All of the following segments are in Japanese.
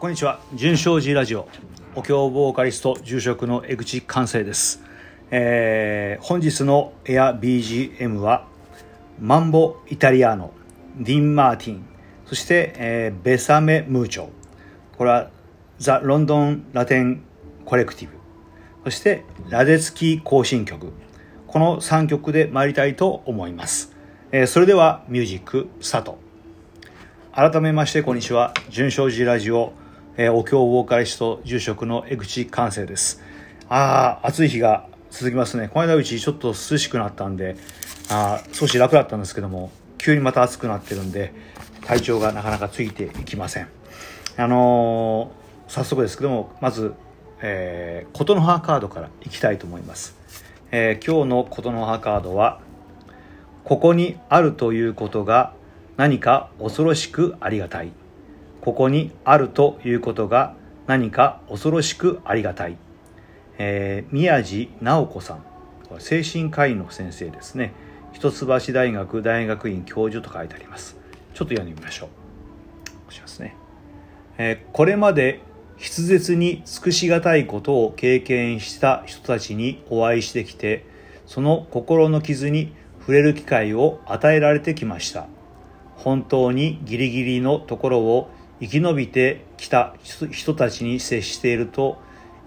こんにちは。純正寺ラジオ。お経ボーカリスト住職の江口寛生です、えー本日のエア BGM はマンボイタリアーノディン・マーティン。そして、えーベサメ・ムーチョ。これはザ・ロンドン・ラテン・コレクティブ。そしてラデツキー行進曲。この3曲で参りたいと思います、えーそれではミュージックスタート。改めましてこんにちは。純正寺ラジオ、えーお経ボーカリスト住職の江口寛生です。ああ暑い日が続きますね。この間うちちょっと涼しくなったんであ少し楽だったんですけども急にまた暑くなってるんで体調がなかなかついていきません。あのー早速ですけどもまず、えー、琴の葉カードからいきたいと思います、えー今日の琴の葉カードはここにあるということが何か恐ろしくありがたい。ここにあるということが何か恐ろしくありがたい、えー宮地直子さん。精神科医の先生ですね。一橋大学大学院教授と書いてあります。ちょっと読んでみましょうしますね、えーこれまで筆舌に尽くしがたいことを経験した人たちにお会いしてきてその心の傷に触れる機会を与えられてきました。本当にギリギリのところを生き延びてきた人たちに接していると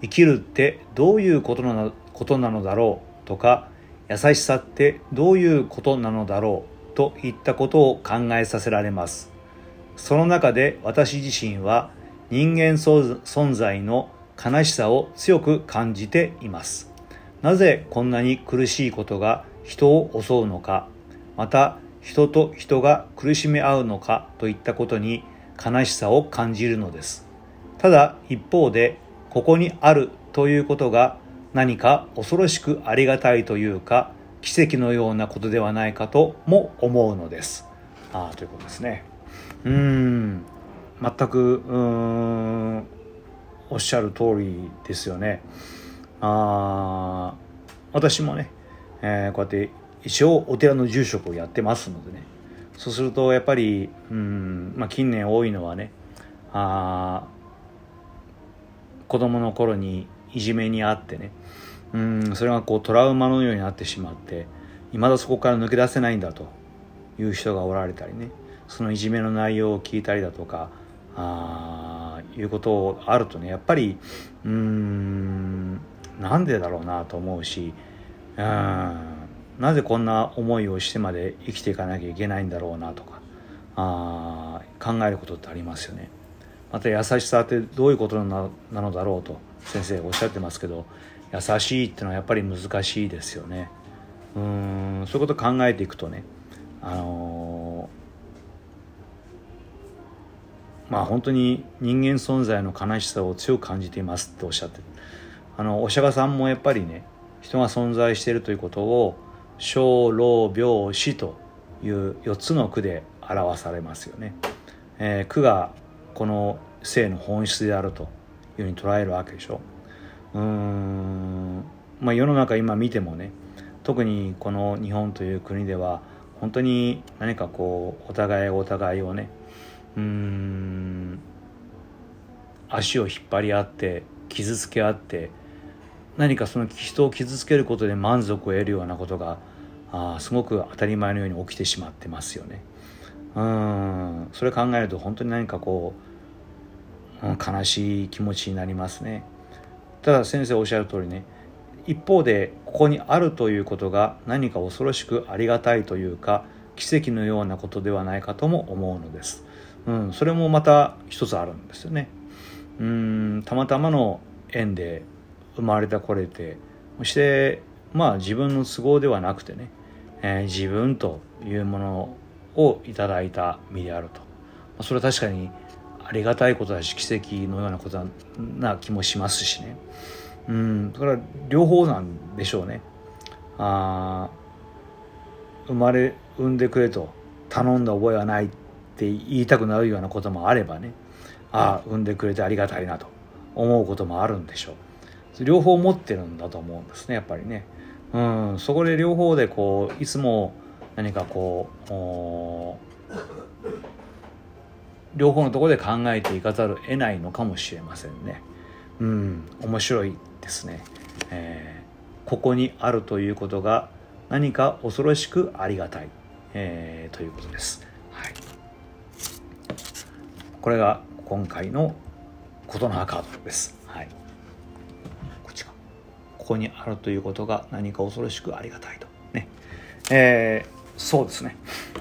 生きるってどういうことなのことなのだろうとか優しさってどういうことなのだろうといったことを考えさせられます。その中で私自身は人間存存在の悲しさを強く感じています。なぜこんなに苦しいことが人を襲うのかまた人と人が苦しめ合うのかといったことに悲しさを感じるのです。ただ一方でここにあるということが何か恐ろしくありがたいというか奇跡のようなことではないかとも思うのです。ああということですね。うん。全くうんおっしゃる通りですよね。あー私もね、えーこうやって一応お寺の住職をやってますのでね。そうするとやっぱりうん、まあ、近年多いのはねあ子供の頃にいじめにあってねうんそれがこうトラウマのようになってしまって未だそこから抜け出せないんだという人がおられたりねそのいじめの内容を聞いたりだとかあいうことあるとねやっぱりうんなんでだろうなと思うしうんなぜこんな思いをしてまで生きていかなきゃいけないんだろうなとかあ考えることってありますよね。また優しさってどういうことななのだろうと先生おっしゃってますけど優しいってのはやっぱり難しいですよね。うんそういうこと考えていくとねあのーまあ本当に人間存在の悲しさを強く感じていますっておっしゃってあのお釈迦さんもやっぱりね人が存在しているということを小老病死という4つの句で表されますよね。えー句がこの生の本質であるというふうに捉えるわけでしょ。うーんまあ世の中今見てもね特にこの日本という国では本当に何かこうお互いお互いをねうーん足を引っ張り合って傷つけ合って何かその人を傷つけることで満足を得るようなことがあすごく当たり前のように起きてしまってますよね。うんそれ考えると本当に何かこう、うん悲しい気持ちになりますね。ただ先生おっしゃる通りね一方でここにあるということが何か恐ろしくありがたいというか奇跡のようなことではないかとも思うのです。うん、それもまた一つあるんですよね。うんたまたまの縁で生まれたこれてそしてまあ自分の都合ではなくてね、えー自分というものをいただいた身であると、まあそれは確かにありがたいことだし奇跡のようなことな気もしますしね。うんだから両方なんでしょうね。あー生まれ産んでくれと頼んだ覚えはないって言いたくなるようなこともあればね。ああ産んでくれてありがたいなと思うこともあるんでしょう。両方持ってるんだと思うんですねやっぱりねうんそこで両方でこういつも何かこう両方のところで考えていかざるを得ないのかもしれませんね。うん面白いですね。えー、ここにあるということが何か恐ろしくありがたい、えー、ということです。はい、これが今回の琴の葉カードです。はい、こにあるということが何か恐ろしくありがたいと。ね。えー、そうですね。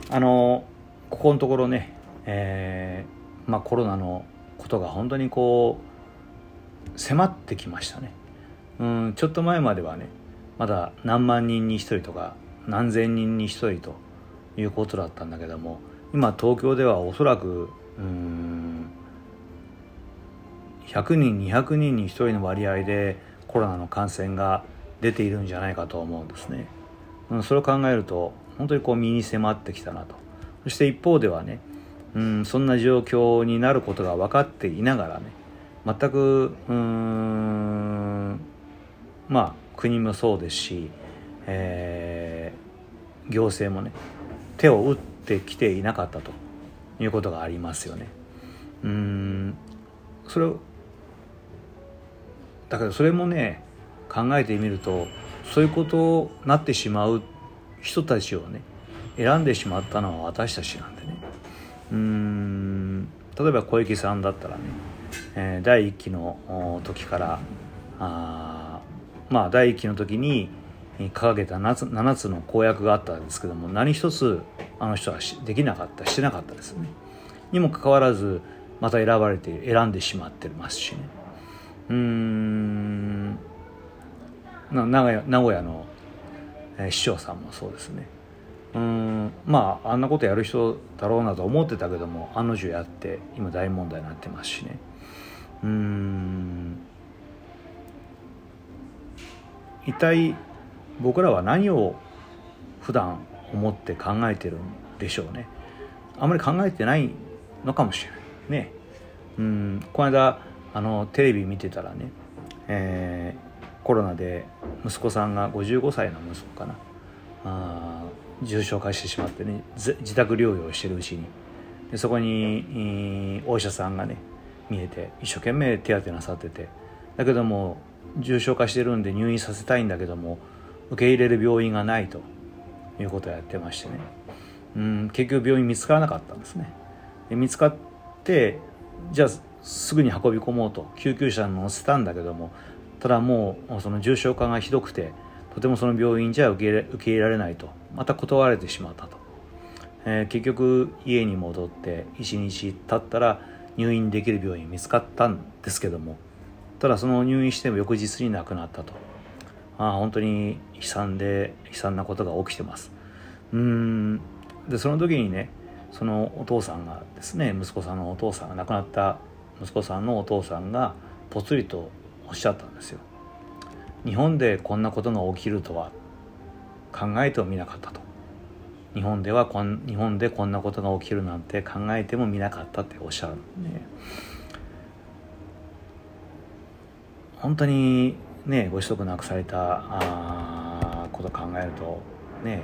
あの、ここのところね、えー、まあコロナのことが本当にこう、迫ってきましたね。うん、ちょっと前まではね、まだ何万人に1人とか何千人に1人ということだったんだけども今東京ではおそらくうん100人200人に1人の割合でコロナの感染が出ているんじゃないかと思うんですね。うんそれを考えると本当にこう身に迫ってきたなとそして一方ではねうんそんな状況になることが分かっていながらね全くうんまあ国もそうですし、えー、行政もね手を打ってきていなかったということがありますよね。うんそれをだけどそれもね考えてみるとそういうことになってしまう人たちをね選んでしまったのは私たちなんでねうん例えば小池さんだったらね、えー、第1期の時からあまあ第1期の時に掲げた 7, 7つの公約があったんですけども何一つあの人はできなかったしてなかったですね。にもかかわらずまた選ばれて選んでしまってますしね。うん。名古屋名古屋の、えー、市長さんもそうですね。うん。まああんなことやる人だろうなと思ってたけども案の定やって今大問題になってますしね。うん。一体僕らは何を普段思って考えてるんでしょうね。あんまり考えてないのかもしれないね。うん。この間あのテレビ見てたらね、えー、コロナで息子さんが55歳の息子かな。あ重症化してしまってね自宅療養してるうちに。でそこにお医者さんがね見えて一生懸命手当てなさってて。だけども重症化してるんで入院させたいんだけども受け入れる病院がないということをやってましてね。うん結局病院見つからなかったんですね。で見つかってじゃあすぐに運び込もうと救急車に乗せたんだけどもただもうその重症化がひどくてとてもその病院じゃ受け入れ受け入れられないとまた断られてしまったと、えー、結局家に戻って1日経ったら入院できる病院見つかったんですけどもただその入院しても翌日に亡くなったと。あ本当に悲惨で悲惨なことが起きてます。うん。でその時にねそのお父さんがですね息子さんのお父さんが亡くなった息子さんのお父さんがぽつりとおっしゃったんですよ。日本でこんなことが起きるとは考えてもみなかったと。日本ではこん日本でこんなことが起きるなんて考えてもみなかったっておっしゃるね。本当にねご子息なくされたあこと考えるとね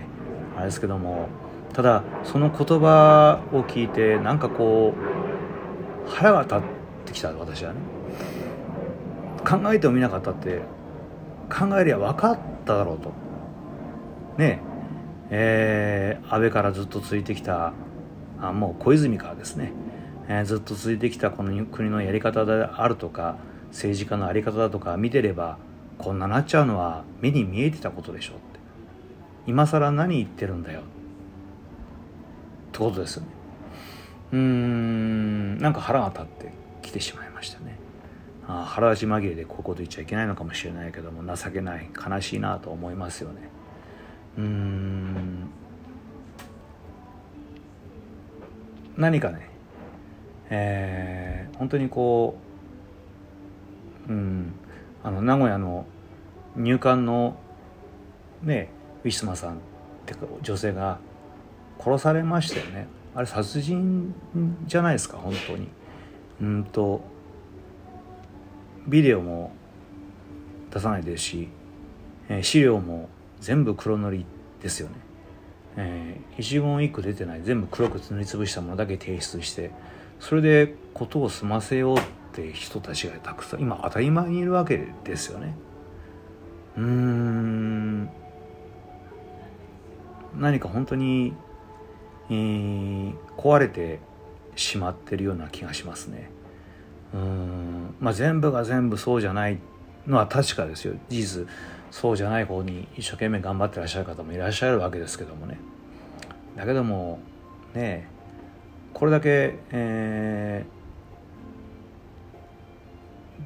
あれですけどもただその言葉を聞いてなんかこう腹が立ってきた私はね。考えてもみなかったって考えりゃ分かっただろうと。ねえ。ー、安倍からずっと続いてきたあもう小泉からですね、えー、ずっと続いてきたこの国のやり方であるとか政治家の在り方だとか見てればこんななっちゃうのは目に見えてたことでしょって。今更何言ってるんだよ。ってことですよね。うーんなんか腹が立って。きてしまいましたね。あ腹立ち紛れでこういうこと言っちゃいけないのかもしれないけども情けない悲しいなと思いますよね。うん。何かねえー、本当にこううんあの名古屋の入管のねウィスマさんって女性が殺されましたよね。あれ殺人じゃないですか本当に。うんとビデオも出さないですし、えー、資料も全部黒塗りですよね、えー、一言一句出てない全部黒く塗りつぶしたものだけ提出してそれで事を済ませようって人たちがたくさん今当たり前にいるわけですよね。うーん何か本当に、えー、壊れてしまってるような気がしますね。うんまあ全部が全部そうじゃないのは確かですよ事実そうじゃない方に一生懸命頑張ってらっしゃる方もいらっしゃるわけですけどもねだけどもねこれだけ、え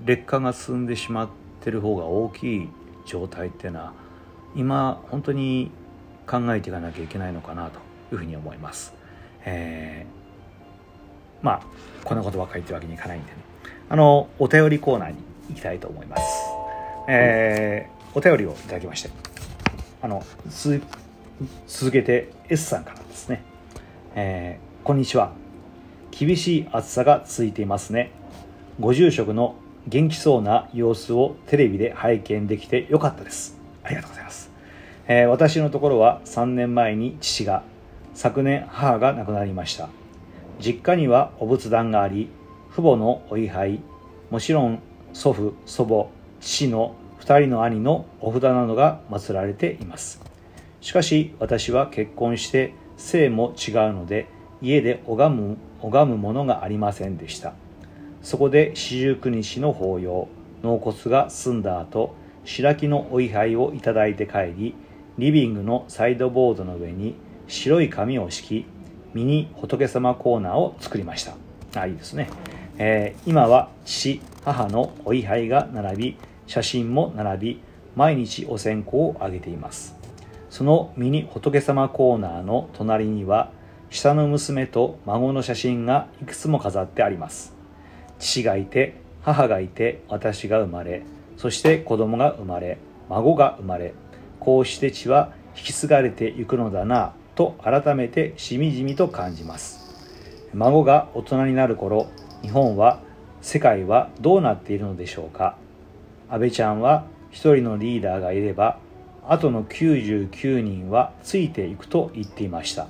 ー、劣化が進んでしまってる方が大きい状態っていうのは今本当に考えていかなきゃいけないのかなというふうに思います。えー、まあこんなことばっかり言ってるわけにいかないんでね。あのお便りコーナーに行きたいと思います。えー、お便りをいただきましてあの続けて S さんからですね、えー、こんにちは。厳しい暑さが続いていますね。ご住職の元気そうな様子をテレビで拝見できてよかったです。ありがとうございます、えー、私のところは3年前に父が昨年母が亡くなりました。実家にはお仏壇があり父母のお位牌もちろん祖父祖母父の2人の兄のお札などが祀られています。しかし私は結婚して姓も違うので家で拝む拝むものがありませんでした。そこで四十九日の法要納骨が済んだ後白木のお位牌をいただいて帰りリビングのサイドボードの上に白い紙を敷きミニ仏様コーナーを作りました。あいいですね、えー、今は父母のお位牌が並び写真も並び毎日お線香をあげています。そのミニ仏様コーナーの隣には下の娘と孫の写真がいくつも飾ってあります。父がいて母がいて私が生まれそして子供が生まれ孫が生まれこうして血は引き継がれていくのだな。と改めてしみじみと感じます。孫が大人になる頃日本は世界はどうなっているのでしょうか。安倍ちゃんは一人のリーダーがいればあとの99人はついていくと言っていました。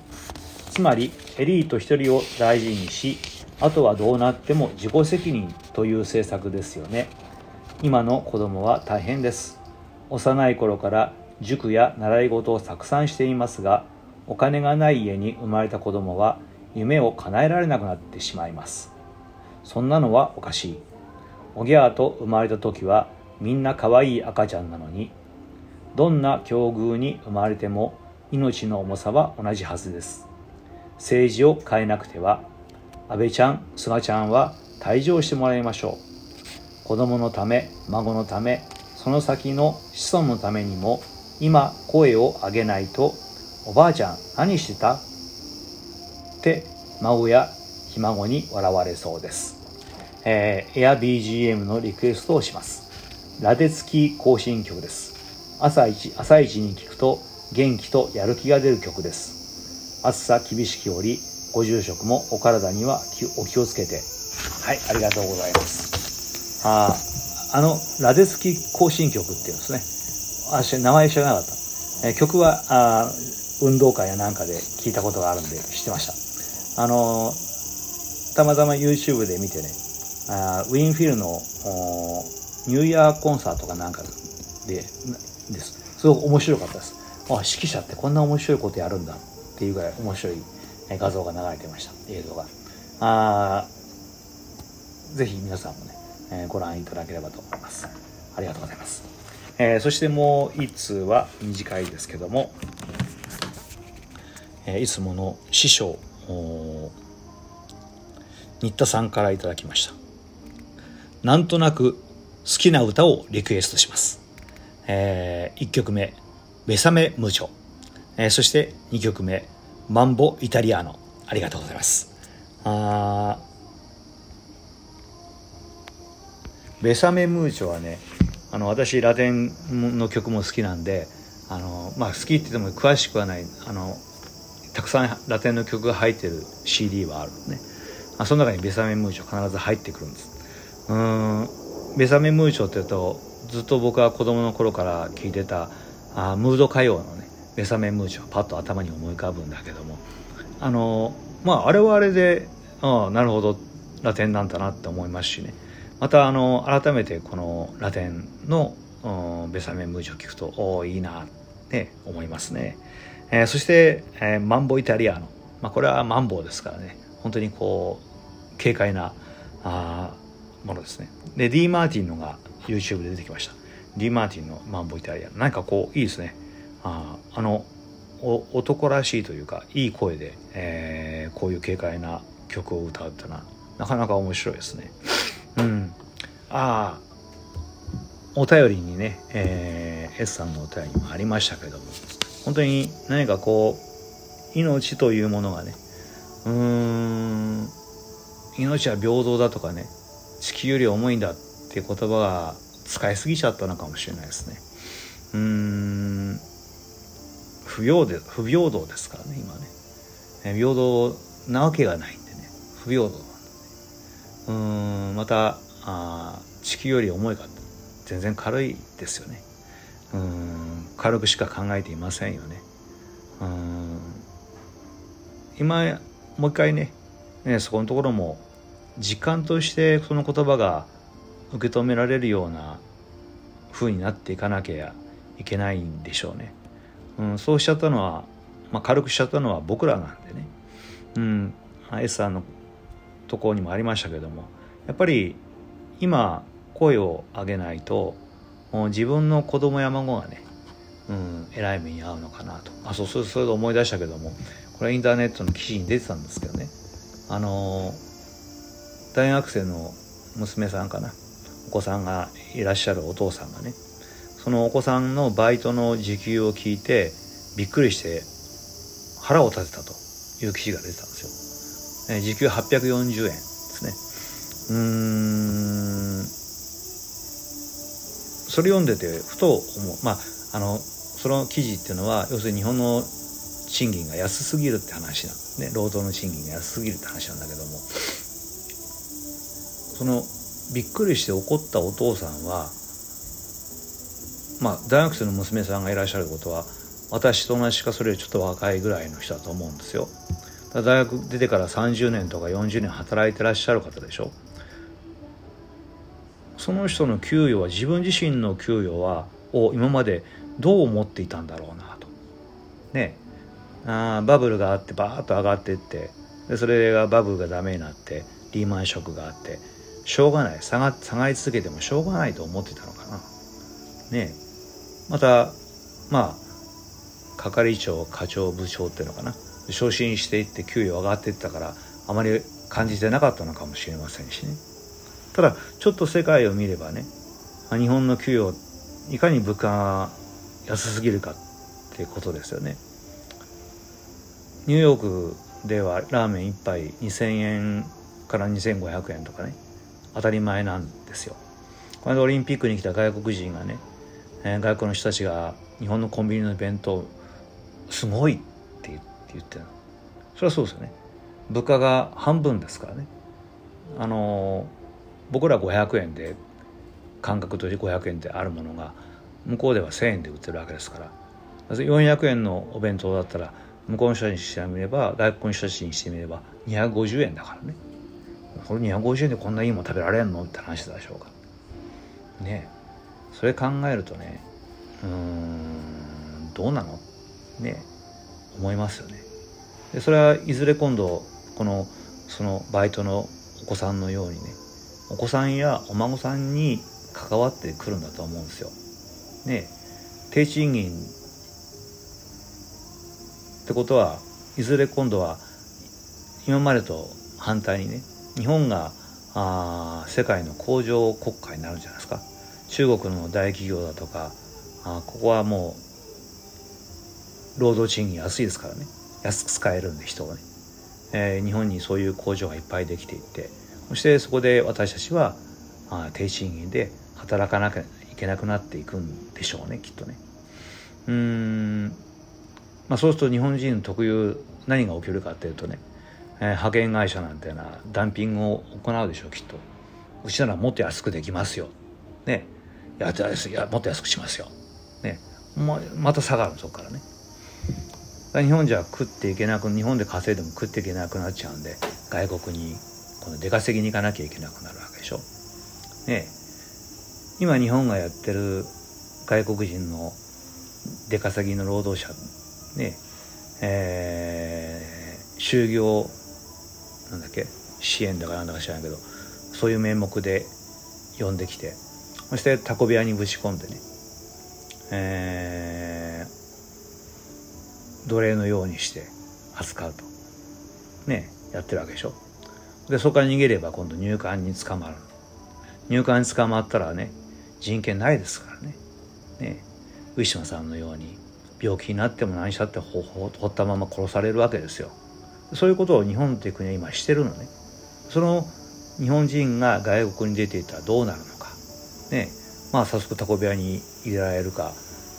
つまりエリート1人を大事にしあとはどうなっても自己責任という政策ですよね。今の子供は大変です。幼い頃から塾や習い事をたくさんしていますがお金がない家に生まれた子供は夢を叶えられなくなってしまいます。そんなのはおかしい。おぎゃーと生まれた時はみんな可愛い赤ちゃんなのにどんな境遇に生まれても命の重さは同じはずです。政治を変えなくては安倍ちゃん菅ちゃんは退場してもらいましょう。子供のため孫のためその先の子孫のためにも今声を上げないとおばあちゃん何してた？って孫やひ孫に笑われそうです、えー、エア BGM のリクエストをします。ラテツキ更新曲です。朝一朝一に聞くと元気とやる気が出る曲です。暑さ厳しき折ご住職もお体にはお気をつけて。はいありがとうございます。ああのラデツキ更新曲っていうんですね。私名前知らなかった、え曲はあ運動会やなんかで聞いたことがあるんで知ってました。あのたまたま YouTube で見てねあウィンフィルのニューイヤーコンサートかなんかでです。すごく面白かったです。あ指揮者ってこんな面白いことやるんだっていうぐらい面白い画像が流れてました。映像が。あぜひ皆さんもね、えー、ご覧いただければと思います。ありがとうございます、えー、そしてもう一通は短いですけども、いつもの師匠新田さんからいただきました。なんとなく好きな歌をリクエストします、えー、1曲目「ベサメムーチョ」えー、そして2曲目「マンボ・イタリアーノ」ありがとうございます。あベサメムーチョはねあの私ラテンの曲も好きなんであの、まあ、好きって言っても詳しくはないあのたくさんラテンの曲が入ってる CD はあるね。あその中にベサメムーチョ必ず入ってくるんです。うん。ベサメムーチョって言うとずっと僕は子供の頃から聴いてたあムード歌謡のねベサメムーチョパッと頭に思い浮かぶんだけども。あのまああれはあれであなるほどラテンなんだなって思いますしね。またあの改めてこのラテンのベサメムージを聞くとおおいいなって思いますね、えー、そして、えー、マンボイタリアーノ、まあ、これはマンボウですからね。本当にこう軽快なあものですね。で D マーティンのが YouTube で出てきました。D マーティンのマンボイタリア。なんかこういいですね。ああの男らしいというかいい声で、えー、こういう軽快な曲を歌うってのはなかなか面白いですね。うん、ああお便りにね、えー、S さんのお便りもありましたけども。本当に何かこう命というものがねうーん命は平等だとかね地球より重いんだっていう言葉が使いすぎちゃったのかもしれないですね。うーん不平で不平等ですからね今ね。平等なわけがないんでね。不平等うーんまたあ地球より重いか全然軽いですよね。うん軽くしか考えていませんよねうん今もう一回ねねそこのところも実感としてその言葉が受け止められるような風になっていかなきゃいけないんでしょうね。うん、そうしちゃったのは、まあ、軽くしちゃったのは僕らなんでね。うん、S さんのところにもありましたけどもやっぱり今声を上げないと自分の子供や孫がね、うん、偉い目に遭うのかなと。あそうそうそれで思い出したけどもこれインターネットの記事に出てたんですけどね。あの大学生の娘さんかな。お子さんがいらっしゃるお父さんがね。そのお子さんのバイトの時給を聞いてびっくりして腹を立てたと。いう記事が出てたんですよ。え時給840円ですね。うーんそれ読んでてふと思うまああのその記事っていうのは要するに日本の賃金が安すぎるって話なんでね労働の賃金が安すぎるって話なんだけどもそのびっくりして怒ったお父さんはまあ大学生の娘さんがいらっしゃることは私と同じかそれよりちょっと若いぐらいの人だと思うんですよ。大学出てから30年とか40年働いてらっしゃる方でしょ。その人の給与は自分自身の給与はを今までどう思っていたんだろうなと。ね。あバブルがあってバーッと上がっていってでそれがバブルがダメになってリーマンショックがあってしょうがない。下が下がり続けてもしょうがないと思ってたのかな。ね。またまあ係長課長部長っていうのかな。昇進していって給与上がっていったからあまり感じてなかったのかもしれませんしね。ただちょっと世界を見ればね日本の給与いかに物価が安すぎるかってことですよね。ニューヨークではラーメン1杯2000円から2500円とかね当たり前なんですよ。この間オリンピックに来た外国人がね、外国の人たちが日本のコンビニの弁当すごいって言ってるそれはそうですよね。物価が半分ですからね。あの僕ら500円で感覚として500円であるものが向こうでは1,000円で売ってるわけですから。400円のお弁当だったら向こうの人たちにしてみれば外国の人たちにしてみれば250円だからね。これ250円でこんないいもの食べられんの？って話でしょうか。ねそれ考えるとねうんどうなの？ね思いますよね。でそれはいずれ今度このそのバイトのお子さんのようにねお子さんやお孫さんに関わってくるんだと思うんですよ。ね低賃金。ってことはいずれ今度は今までと反対にね日本があ世界の工場国家になるんじゃないですか。中国の大企業だとかあここはもう労働賃金安いですからね。安く使えるんで人がね、えー、日本にそういう工場がいっぱいできていって。そしてそこで私たちはあ低賃金で働かなきゃいけなくなっていくんでしょうねきっとね。うん。まあそうすると日本人特有何が起きるかっていうとね、えー、派遣会社なんていうのはダンピングを行うでしょうきっと。うちならもっと安くできますよ。ね。やいやもっと安くしますよ。ね。ままた下がるそこからね。日本じゃ食っていけなく日本で稼いでも食っていけなくなっちゃうんで外国に今度出稼ぎに行かなきゃいけなくなるわけでしょ。ね今日本がやってる外国人の出稼ぎの労働者ねえ。ー、就業なんだっけ？支援だかなんだか知らないけどそういう名目で呼んできてそしてタコ部屋にぶち込んでね、えー、奴隷のようにして扱うと。ねやってるわけでしょ。でそこから逃げれば今度入管に捕まる。入管に捕まったらね人権ないですからね。ね。ウィシュマさんのように病気になっても何したってほほったまま殺されるわけですよ。そういうことを日本という国は今してるのね。その日本人が外国に出ていたらどうなるのか。ね。まあ早速タコ部屋に入れられるか。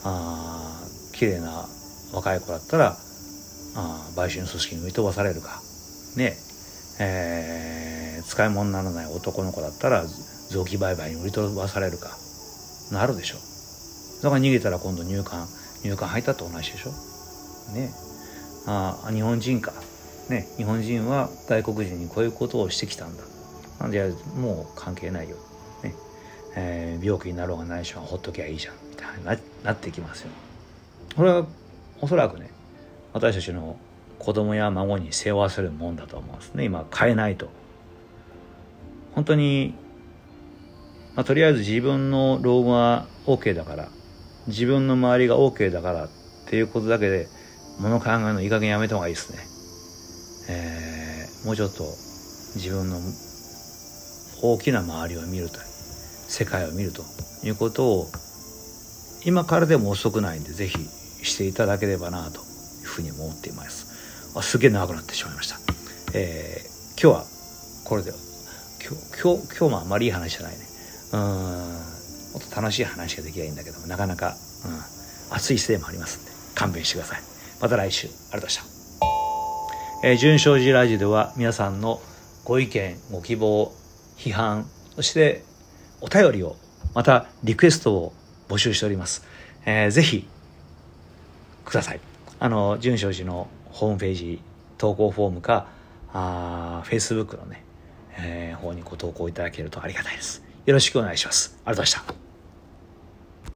あ綺麗な若い子だったらあ売春組織に売り飛ばされるか。ね。えー、使い物にならない男の子だったら臓器売買に売り飛ばされるか。なるでしょ。だから逃げたら今度入管入管入ったと同じでしょ。ね。あ日本人か。ね。日本人は外国人にこういうことをしてきたんだ。なんでもう関係ないよ、ね。えー、病気になろうがないしはほっときゃいいじゃん。みたいななってきますよ。これはおそらくね私たちの子供や孫に背負わせるもんだと思うんですね今変えないと本当に、まあ、とりあえず自分の老後は OK だから自分の周りが OK だからっていうことだけで物考えのいい加減やめた方がいいですね。えー、もうちょっと自分の大きな周りを見ると世界を見るということを今からでも遅くないんでぜひしていただければなというふうに思っています。すげえ長くなってしまいました。えー、今日はこれで今日今日今日もあんまりいい話じゃないね。うん。もっと楽しい話ができればいいんだけどなかなか、うん、熱い姿勢もありますんで勘弁してください。また来週。ありがとうございました、えー、純正寺ラジオでは皆さんのご意見ご希望批判そしてお便りをまたリクエストを募集しております、えー、ぜひください。あの純正寺のホームページ投稿フォームかあ Facebook のね、えー、方にご投稿いただけるとありがたいですよろしくお願いします。ありがとうございました。